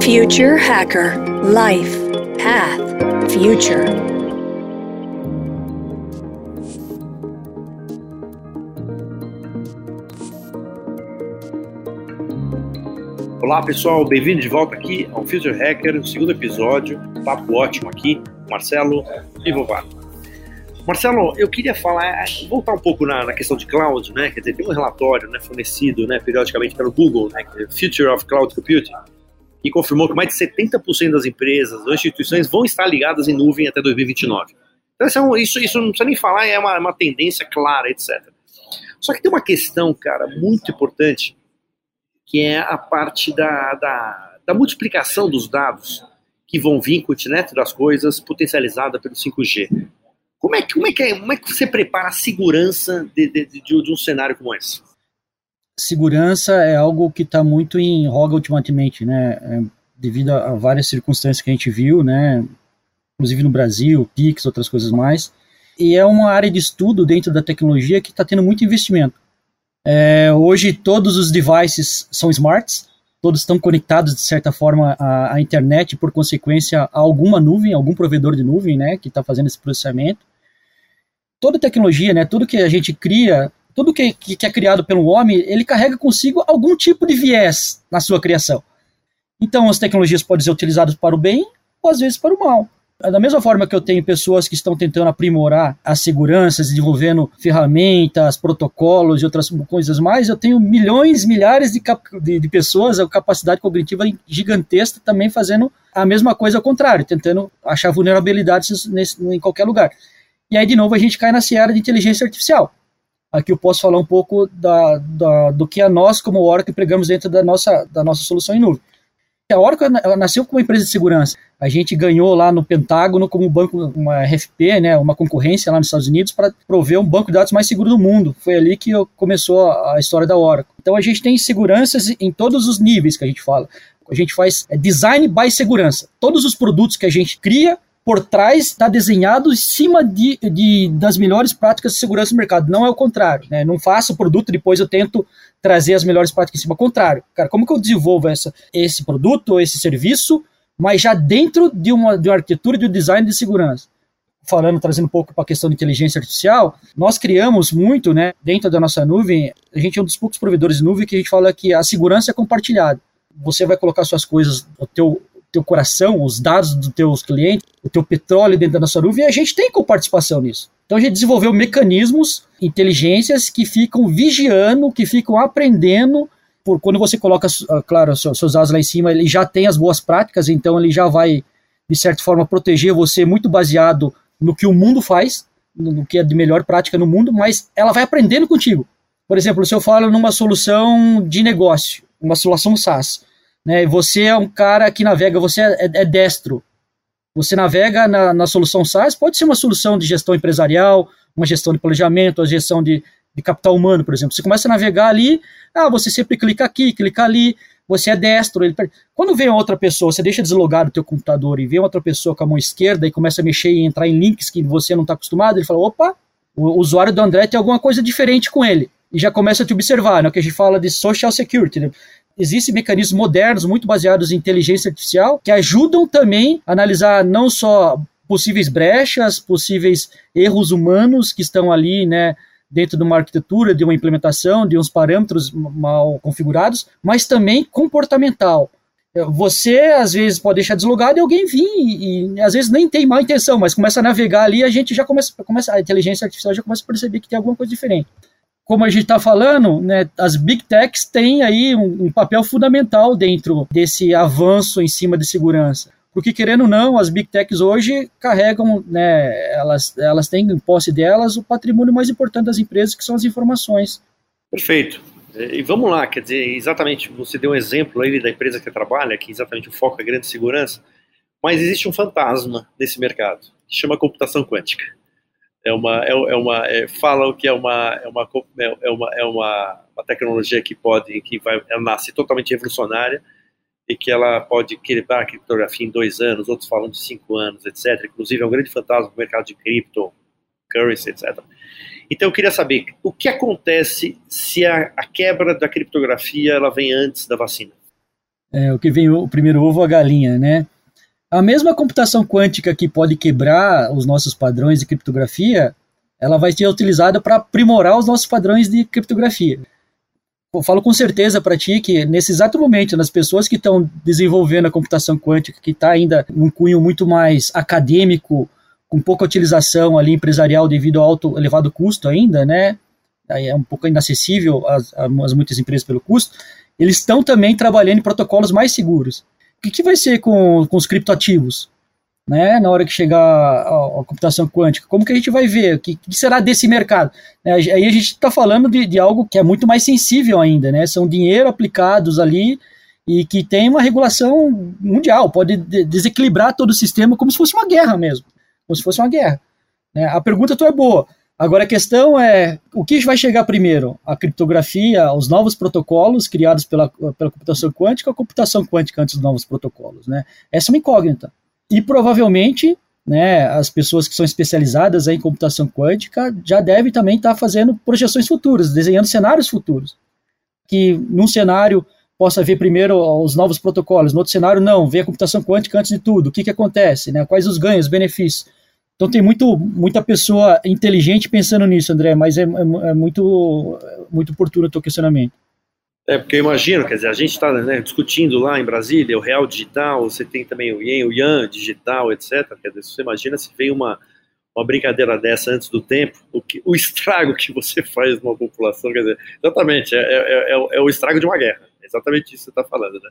Future Hacker Life Path Future. Olá pessoal, bem-vindo de volta aqui ao Future Hacker, o segundo episódio, papo ótimo aqui, Marcelo Livovato. Marcelo, eu queria falar, voltar um pouco na, na, questão de cloud, né? Quer dizer, tem um relatório né, fornecido né, periodicamente pelo Google, né, é Future of Cloud Computing, que confirmou que mais de 70% das empresas ou instituições vão estar ligadas em nuvem até 2029. Então, é isso, isso não precisa nem falar, é uma, uma tendência clara, etc. Só que tem uma questão, cara, muito importante, que é a parte da, da, da multiplicação dos dados que vão vir com o internet das coisas potencializada pelo 5G. Como é, como é, que, é, como é que você prepara a segurança de, de, de, de um cenário como esse? Segurança é algo que está muito em roga ultimamente, né? É, devido a, várias circunstâncias que a gente viu, né? Inclusive no Brasil, PIX, outras coisas mais. E é uma área de estudo dentro da tecnologia que está tendo muito investimento. É, hoje todos os devices são smarts, todos estão conectados de certa forma à, à, internet, por consequência a alguma nuvem, algum provedor de nuvem, né, que está fazendo esse processamento. Toda tecnologia, né, tudo que a gente cria tudo que, que, é criado pelo homem, ele carrega consigo algum tipo de viés na sua criação. Então, as tecnologias podem ser utilizadas para o bem ou às vezes para o mal. Da mesma forma que eu tenho pessoas que estão tentando aprimorar as seguranças, desenvolvendo ferramentas, protocolos e outras coisas mais, eu tenho milhões, milhares de, de, de pessoas, a capacidade cognitiva gigantesca também fazendo a mesma coisa ao contrário, tentando achar vulnerabilidades nesse, em qualquer lugar. E aí, de novo, a gente cai na seara de inteligência artificial aqui eu posso falar um pouco da, da, do que a nós, como Oracle, pregamos dentro da nossa, da nossa solução em nuvem. A Oracle nasceu como uma empresa de segurança. A gente ganhou lá no Pentágono como banco, uma RFP, né, uma concorrência lá nos Estados Unidos para prover um banco de dados mais seguro do mundo. Foi ali que começou a história da Oracle. Então a gente tem seguranças em todos os níveis que a gente fala. A gente faz é, design by segurança. Todos os produtos que a gente cria por trás está desenhado em cima de, de, das melhores práticas de segurança do mercado. Não é o contrário. Né? Não faço o produto depois eu tento trazer as melhores práticas em cima. Ao contrário. Cara, como que eu desenvolvo essa, esse produto ou esse serviço, mas já dentro de uma, de uma arquitetura de um design de segurança? Falando, trazendo um pouco para a questão de inteligência artificial, nós criamos muito, né, dentro da nossa nuvem, a gente é um dos poucos provedores de nuvem que a gente fala que a segurança é compartilhada. Você vai colocar suas coisas, o teu teu coração, os dados dos teus clientes, o teu petróleo dentro da nossa nuvem, e a gente tem participação nisso. Então a gente desenvolveu mecanismos, inteligências que ficam vigiando, que ficam aprendendo. Por, quando você coloca, ah, claro, seus, seus dados lá em cima, ele já tem as boas práticas, então ele já vai, de certa forma, proteger você muito baseado no que o mundo faz, no que é de melhor prática no mundo, mas ela vai aprendendo contigo. Por exemplo, se eu falo numa solução de negócio, uma solução SaaS, né? Você é um cara que navega, você é, é destro. Você navega na, na, solução SaaS, pode ser uma solução de gestão empresarial, uma gestão de planejamento, a gestão de, de capital humano, por exemplo. Você começa a navegar ali, ah, você sempre clica aqui, clica ali, você é destro. Ele... Quando vem outra pessoa, você deixa deslogado o teu computador e vem outra pessoa com a mão esquerda e começa a mexer e entrar em links que você não está acostumado, ele fala, opa, o usuário do André tem alguma coisa diferente com ele. E já começa a te observar, né, que a gente fala de social security. Né? Existem mecanismos modernos, muito baseados em inteligência artificial, que ajudam também a analisar não só possíveis brechas, possíveis erros humanos que estão ali, né, dentro de uma arquitetura, de uma implementação, de uns parâmetros mal configurados, mas também comportamental. Você, às vezes, pode deixar deslogado e alguém vir, e, e, às vezes nem tem má intenção, mas começa a navegar ali a gente já começa, começa, a inteligência artificial já começa a perceber que tem alguma coisa diferente como a gente está falando, né, as big techs têm aí um, um, papel fundamental dentro desse avanço em cima de segurança. Porque, querendo ou não, as big techs hoje carregam, né, elas, elas têm em posse delas o patrimônio mais importante das empresas, que são as informações. Perfeito. E vamos lá, quer dizer, exatamente, você deu um exemplo aí da empresa que trabalha, que exatamente o foco é grande segurança, mas existe um fantasma nesse mercado, que chama computação quântica é uma, é, é uma é, falam que é uma, é uma, é uma, é uma, uma tecnologia que pode, que vai, nasce totalmente revolucionária e que ela pode quebrar a criptografia em dois anos, outros falam de cinco anos, etc. Inclusive é um grande fantasma no mercado de cripto, currency, etc. Então eu queria saber o que acontece se a, a quebra da criptografia ela vem antes da vacina. É, o que vem o primeiro ovo a galinha, né? A mesma computação quântica que pode quebrar os nossos padrões de criptografia, ela vai ser utilizada para aprimorar os nossos padrões de criptografia. Eu falo com certeza para ti que nesse exato momento, nas pessoas que estão desenvolvendo a computação quântica, que está ainda num cunho muito mais acadêmico, com pouca utilização ali empresarial devido ao alto elevado custo ainda, né? É um pouco inacessível às, às muitas empresas pelo custo. Eles estão também trabalhando em protocolos mais seguros. Que, que vai ser com, com os criptoativos? Né, na hora que chegar a, a, computação quântica, como que a gente vai ver? O que, que será desse mercado? É, aí a gente está falando de, de, algo que é muito mais sensível ainda, né? São dinheiro aplicados ali e que tem uma regulação mundial, pode de, desequilibrar todo o sistema como se fosse uma guerra mesmo como se fosse uma guerra. Né? A pergunta tua é boa. Agora a questão é o que vai chegar primeiro? A criptografia, os novos protocolos criados pela, pela computação quântica ou a computação quântica antes dos novos protocolos? Né? Essa é uma incógnita. E provavelmente né, as pessoas que são especializadas em computação quântica já devem também estar fazendo projeções futuras, desenhando cenários futuros. Que num cenário possa ver primeiro os novos protocolos, no outro cenário não, ver a computação quântica antes de tudo, o que, que acontece, né? quais os ganhos, os benefícios. Então tem muito, muita pessoa inteligente pensando nisso, André, mas é, é, é muito, muito oportuno o teu questionamento. É, porque eu imagino, quer dizer, a gente está né, discutindo lá em Brasília o real digital, você tem também o yen, o digital, etc. Quer dizer, você imagina se vem uma, uma brincadeira dessa antes do tempo, o, que, o estrago que você faz numa população, quer dizer, exatamente, é, é, é, é o estrago de uma guerra exatamente isso que você está falando, né?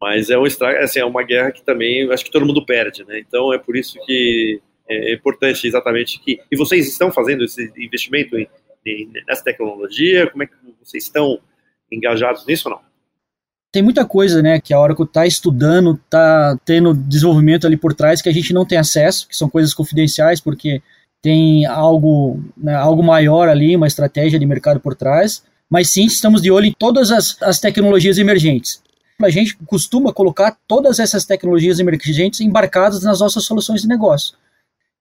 Mas é um estrago, assim, é uma guerra que também acho que todo mundo perde, né? Então é por isso que é importante exatamente que e vocês estão fazendo esse investimento em, em, nessa tecnologia? Como é que vocês estão engajados nisso ou não? Tem muita coisa, né, que a Oracle está estudando, está tendo desenvolvimento ali por trás que a gente não tem acesso, que são coisas confidenciais, porque tem algo, né, algo maior ali, uma estratégia de mercado por trás mas sim estamos de olho em todas as, as tecnologias emergentes. A gente costuma colocar todas essas tecnologias emergentes embarcadas nas nossas soluções de negócio.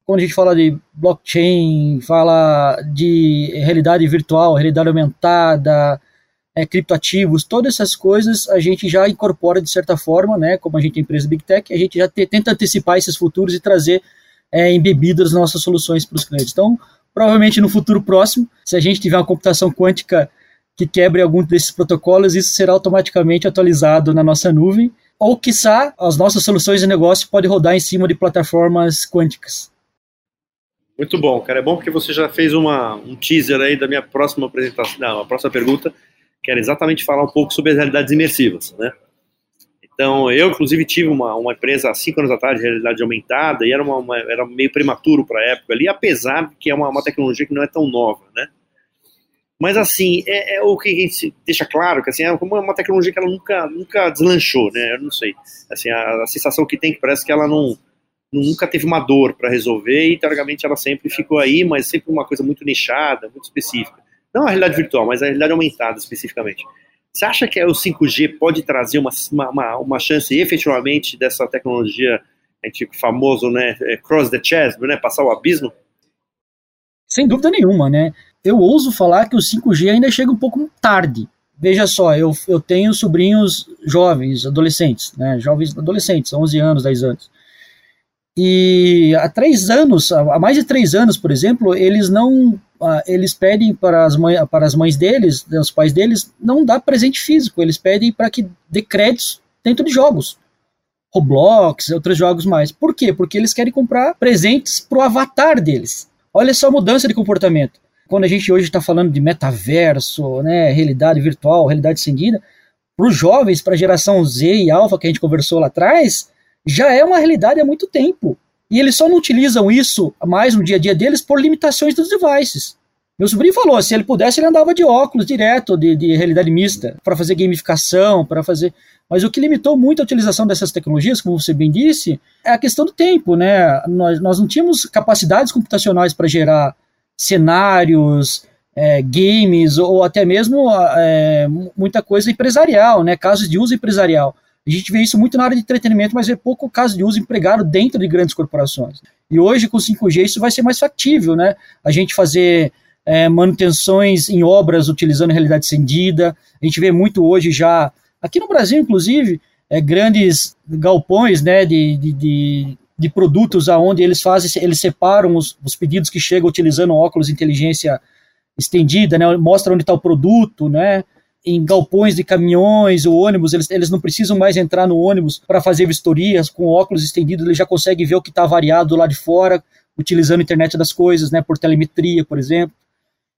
Quando a gente fala de blockchain, fala de realidade virtual, realidade aumentada, é, criptoativos, todas essas coisas a gente já incorpora de certa forma, né? Como a gente é empresa Big Tech, a gente já te, tenta antecipar esses futuros e trazer é, embebidas nossas soluções para os clientes. Então, provavelmente no futuro próximo, se a gente tiver uma computação quântica que quebre algum desses protocolos, isso será automaticamente atualizado na nossa nuvem, ou quiçá as nossas soluções de negócio podem rodar em cima de plataformas quânticas. Muito bom, cara. É bom porque você já fez uma, um teaser aí da minha próxima apresentação, não, a próxima pergunta, que era exatamente falar um pouco sobre as realidades imersivas, né? Então, eu, inclusive, tive uma, uma empresa há cinco anos atrás de realidade aumentada e era, uma, uma era meio prematuro para a época ali, apesar de que é uma, uma tecnologia que não é tão nova, né? Mas assim, é, é, o que a gente deixa claro que assim, é uma, uma tecnologia que ela nunca, nunca deslanchou, né? Eu não sei. Assim, a, a sensação que tem é que parece que ela não, nunca teve uma dor para resolver e teoricamente ela sempre ficou aí, mas sempre uma coisa muito nichada, muito específica. Não a realidade virtual, mas a realidade aumentada especificamente. Você acha que o 5G pode trazer uma, uma, uma chance efetivamente dessa tecnologia, é tipo famoso, né, é, cross the chasm, né, passar o abismo? Sem dúvida nenhuma, né? eu ouso falar que o 5G ainda chega um pouco tarde. Veja só, eu, eu tenho sobrinhos jovens, adolescentes, né? Jovens adolescentes, 11 anos, 10 anos. E há três anos, há mais de três anos, por exemplo, eles não, eles pedem para as, mães, para as mães deles, os pais deles, não dá presente físico, eles pedem para que dê créditos dentro de jogos. Roblox, outros jogos mais. Por quê? Porque eles querem comprar presentes para o avatar deles. Olha só a mudança de comportamento quando a gente hoje está falando de metaverso, né, realidade virtual, realidade estendida, para os jovens, para a geração Z e Alpha que a gente conversou lá atrás, já é uma realidade há muito tempo. E eles só não utilizam isso mais no dia a dia deles por limitações dos devices. Meu sobrinho falou, se ele pudesse, ele andava de óculos direto, de, de realidade mista, para fazer gamificação, para fazer. Mas o que limitou muito a utilização dessas tecnologias, como você bem disse, é a questão do tempo, né? Nós, nós não tínhamos capacidades computacionais para gerar cenários, é, games ou até mesmo é, muita coisa empresarial, né, casos de uso empresarial. A gente vê isso muito na área de entretenimento, mas é pouco caso de uso empregado dentro de grandes corporações. E hoje, com 5G, isso vai ser mais factível, né? A gente fazer é, manutenções em obras utilizando realidade estendida. A gente vê muito hoje já, aqui no Brasil, inclusive, é, grandes galpões né, de, de, de, de, produtos aonde eles fazem, eles separam os, os pedidos que chegam utilizando óculos de inteligência estendida, né, mostra onde está o produto, né, em galpões de caminhões ou ônibus, eles, eles não precisam mais entrar no ônibus para fazer vistorias, com óculos estendidos, ele já consegue ver o que está variado lá de fora, utilizando a internet das coisas, né, por telemetria, por exemplo.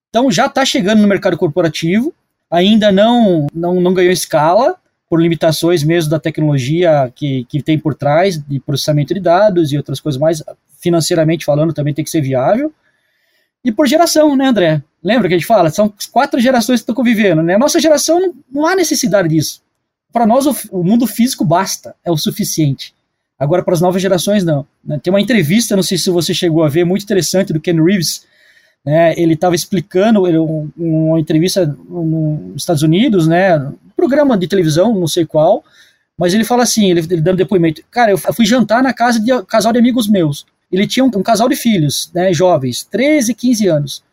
Então já está chegando no mercado corporativo, ainda não, não, não ganhou escala, por limitações mesmo da tecnologia que, que tem por trás, de processamento de dados e outras coisas mais, financeiramente falando, também tem que ser viável. E por geração, né, André? Lembra que a gente fala? São quatro gerações que estão convivendo, né? Nossa geração não, há necessidade disso. Para nós, o, o, mundo físico basta, é o suficiente. Agora, para as novas gerações, não. Né? Tem uma entrevista, não sei se você chegou a ver, muito interessante do Ken Reeves, né, ele estava explicando ele, um, uma entrevista nos Estados Unidos, né, um programa de televisão, não sei qual, mas ele fala assim, ele, ele dando depoimento, cara, eu fui jantar na casa de um casal de amigos meus, ele tinha um, um casal de filhos, né, jovens, 13 e 15 anos.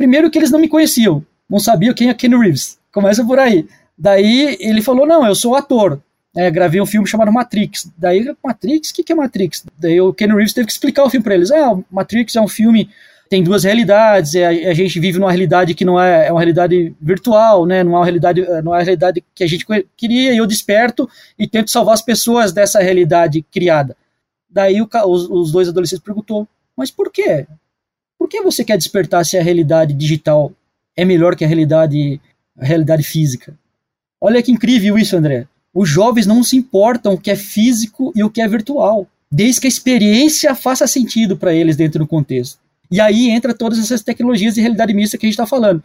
Primeiro que eles não me conheciam, não sabiam quem é Ken Reeves, começa por aí. Daí ele falou, não, eu sou ator, é, gravei um filme chamado Matrix. Daí, Matrix? O que, que é Matrix? Daí o Ken Reeves teve que explicar o filme para eles. Ah, Matrix é um filme tem duas realidades, é, a gente vive numa realidade que não é, é uma realidade virtual, né, não é uma realidade, não é uma realidade que a gente queria, e eu desperto e tento salvar as pessoas dessa realidade criada. Daí o, os, os dois adolescentes perguntou, mas por quê? Por que você quer despertar se a realidade digital é melhor que a realidade, a realidade física? Olha que incrível isso, André. Os jovens não se importam o que é físico e o que é virtual, desde que a experiência faça sentido para eles dentro do contexto. E aí entra todas essas tecnologias de realidade mista que a gente está falando.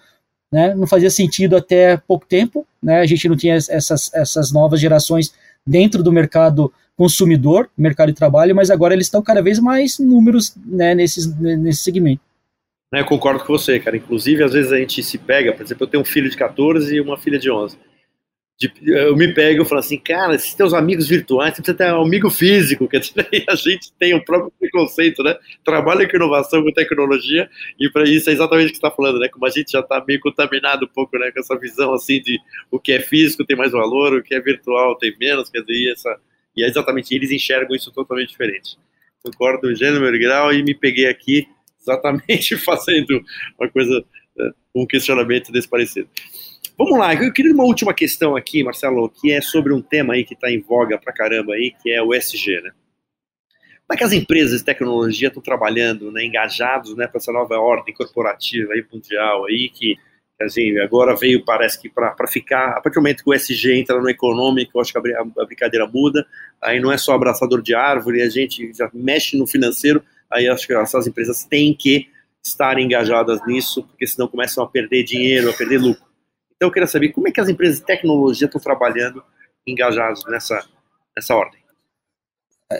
Né? Não fazia sentido até pouco tempo, né? a gente não tinha essas, essas novas gerações dentro do mercado consumidor, mercado de trabalho, mas agora eles estão cada vez mais números né, nesses, nesse segmento. Eu concordo com você, cara. Inclusive, às vezes a gente se pega, por exemplo, eu tenho um filho de 14 e uma filha de 11 de, eu me pego e falo assim, cara, se tem os amigos virtuais, você precisa ter um amigo físico, quer dizer, a gente tem o próprio preconceito, né? Trabalha com inovação, com tecnologia, e para isso é exatamente o que você está falando, né? Como a gente já está meio contaminado um pouco, né? Com essa visão assim de o que é físico tem mais valor, o que é virtual tem menos, quer dizer, essa, e é exatamente, eles enxergam isso totalmente diferente. Concordo gênero, grau, e me peguei aqui exatamente fazendo uma coisa, né, um questionamento desse parecido. Vamos lá, eu queria uma última questão aqui, Marcelo, que é sobre um tema aí que está em voga pra caramba aí, que é o SG, né? Como é que as empresas de tecnologia estão trabalhando, né, engajados, né, para essa nova ordem corporativa aí, mundial aí, que assim, agora veio, parece que para ficar, a partir do momento que o SG entra no econômico, eu acho que a, a brincadeira muda, aí não é só abraçador de árvore, a gente já mexe no financeiro, aí acho que essas empresas têm que estar engajadas nisso, porque senão começam a perder dinheiro, a perder lucro. Então eu queria saber como é que as empresas de tecnologia estão trabalhando engajados nessa, nessa ordem.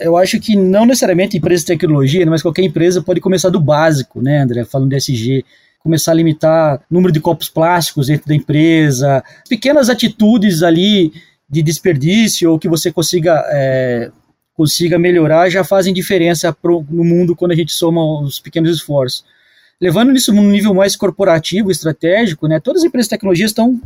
Eu acho que não necessariamente empresas de tecnologia, mas qualquer empresa pode começar do básico, né, André? Falando de SG, começar a limitar o número de copos plásticos dentro da empresa, pequenas atitudes ali de desperdício ou que você consiga é, consiga melhorar já fazem diferença pro, no mundo quando a gente soma os pequenos esforços. Levando isso num nível mais corporativo, estratégico, né, todas as empresas de tecnologia estão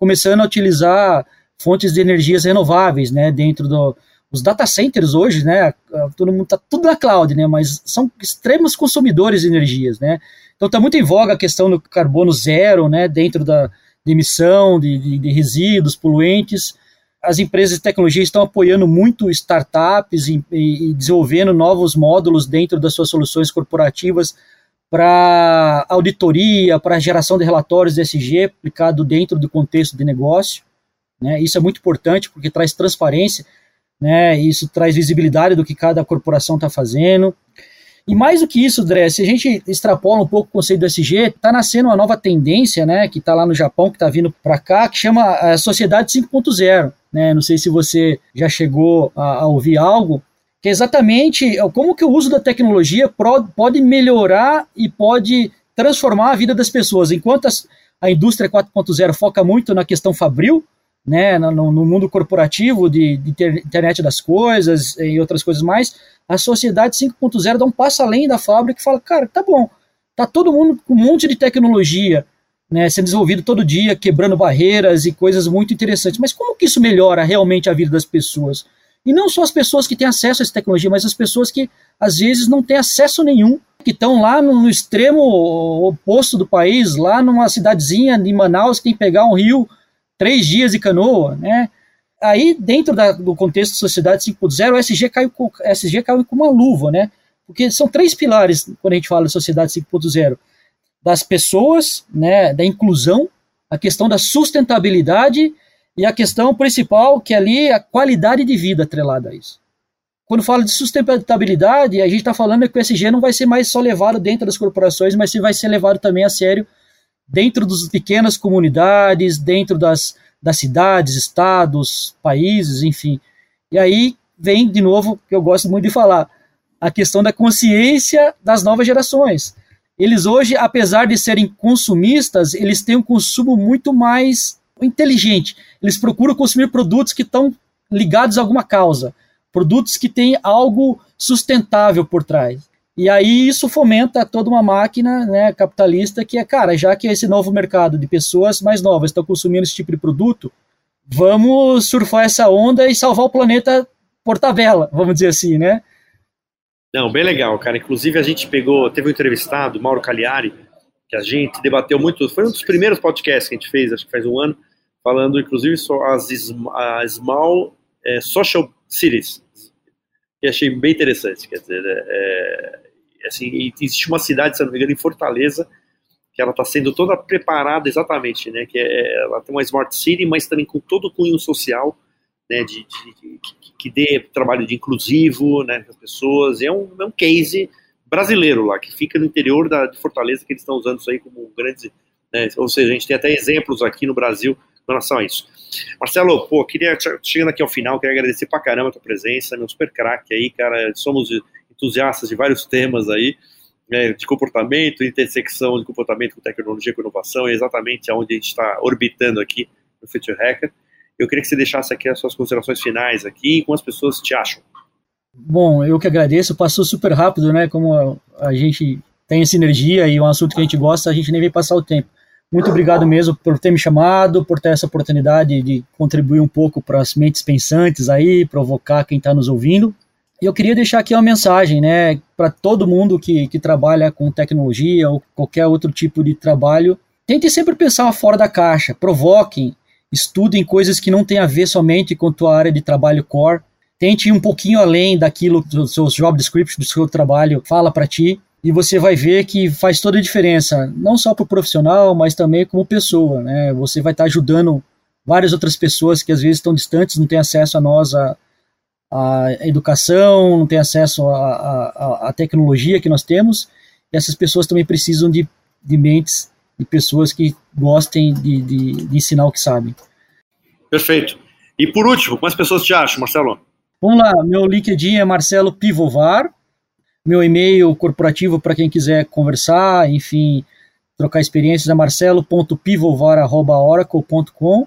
começando a utilizar fontes de energias renováveis, né, dentro do, os data centers hoje, né, todo mundo tá tudo na cloud, né, mas são extremos consumidores de energias, né. Então está muito em voga a questão do carbono zero, né, dentro da de emissão de, de, de resíduos poluentes. As empresas de tecnologia estão apoiando muito startups e, e, e desenvolvendo novos módulos dentro das suas soluções corporativas para auditoria, para geração de relatórios de SG aplicado dentro do contexto de negócio. Né? Isso é muito importante porque traz transparência, né? isso traz visibilidade do que cada corporação está fazendo. E mais do que isso, André, se a gente extrapola um pouco o conceito do SG, está nascendo uma nova tendência, né, que está lá no Japão, que está vindo para cá, que chama a eh, Sociedade 5.0. Né? Não sei se você já chegou a, a ouvir algo, que é exatamente como que o uso da tecnologia pode melhorar e pode transformar a vida das pessoas. Enquanto a indústria 4.0 foca muito na questão fabril, né, no, no mundo corporativo de, de, internet das coisas e outras coisas mais, a sociedade 5.0 dá um passo além da fábrica e fala, cara, tá bom, tá todo mundo com um monte de tecnologia, né, sendo desenvolvido todo dia, quebrando barreiras e coisas muito interessantes. Mas como que isso melhora realmente a vida das pessoas? E não só as pessoas que têm acesso a essa tecnologia, mas as pessoas que às vezes não têm acesso nenhum, que estão lá no, no extremo oposto do país, lá numa cidadezinha de Manaus, que tem que pegar um rio três dias de canoa, né? Aí, dentro da, do contexto da sociedade 5.0, o SG caiu, com, SG caiu com uma luva, né? Porque são três pilares quando a gente fala de sociedade 5.0 das pessoas, né, da inclusão, a questão da sustentabilidade e a questão principal, que é ali a qualidade de vida atrelada a isso. Quando fala de sustentabilidade, a gente está falando que o SG não vai ser mais só levado dentro das corporações, mas vai ser levado também a sério dentro das pequenas comunidades, dentro das, das cidades, estados, países, enfim. E aí vem, de novo, que eu gosto muito de falar, a questão da consciência das novas gerações eles hoje, apesar de serem consumistas, eles têm um consumo muito mais inteligente. Eles procuram consumir produtos que estão ligados a alguma causa, produtos que têm algo sustentável por trás. E aí isso fomenta toda uma máquina né, capitalista que é, cara, já que esse novo mercado de pessoas mais novas estão consumindo esse tipo de produto, vamos surfar essa onda e salvar o planeta por tabela, vamos dizer assim, né? Não, bem legal, cara. Inclusive a gente pegou, teve um entrevistado, Mauro Cagliari, que a gente debateu muito, foi um dos primeiros podcasts que a gente fez, acho que faz um ano, falando inclusive sobre as, small é, social cities, que achei bem interessante, quer dizer, é, é assim, existe uma cidade, se não me engano, em Fortaleza, que ela está sendo toda preparada exatamente, né, que é, ela tem uma smart city, mas também com todo o cunho social, né, de, de, de que dê trabalho de inclusivo né, as pessoas. É um, é um case brasileiro lá, que fica no interior da, de Fortaleza, que eles estão usando isso aí como grande. Né, ou seja, a gente tem até exemplos aqui no Brasil com relação a isso. Marcelo, pô, queria, chegando aqui ao final, queria agradecer pra caramba a tua presença, meu super craque aí, cara, somos entusiastas de vários temas aí, né, de comportamento, intersecção de comportamento com tecnologia, com inovação, é exatamente aonde a gente está orbitando aqui no Future Hacker. Eu queria que você deixasse aqui as suas considerações finais aqui, como as pessoas te acham. Bom, eu que agradeço, passou super rápido, né? Como a, gente tem essa energia e um assunto que a gente gosta, a gente nem vem passar o tempo. Muito obrigado mesmo por ter me chamado, por ter essa oportunidade de contribuir um pouco para as mentes pensantes aí, provocar quem está nos ouvindo. Eu queria deixar aqui uma mensagem, né, para todo mundo que, que trabalha com tecnologia ou qualquer outro tipo de trabalho. Tente sempre pensar fora da caixa, provoquem, estudem coisas que não têm a ver somente com a tua área de trabalho core. Tente ir um pouquinho além daquilo que os seus job descriptions do seu trabalho fala para ti e você vai ver que faz toda a diferença, não só para o profissional, mas também como pessoa. Né? Você vai estar tá ajudando várias outras pessoas que às vezes estão distantes, não têm acesso a nós, a, a educação, não têm acesso à tecnologia que nós temos, e essas pessoas também precisam de, de mentes de pessoas que gostem de, de, de ensinar o que sabem. Perfeito. E por último, quantas pessoas te acham, Marcelo? Vamos lá, meu LinkedIn é Marcelo Pivovar, meu e-mail corporativo para quem quiser conversar, enfim, trocar experiências é marcelo.pivovar.oracle.com.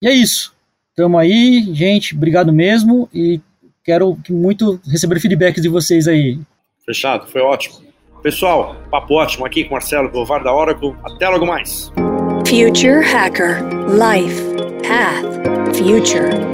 E é isso. Tamo aí, gente, obrigado mesmo e quero muito receber feedbacks de vocês aí. Fechado, foi ótimo. Pessoal, papo ótimo aqui com Marcelo Govar da Oracle. Até logo mais. Future Hacker Life Path Future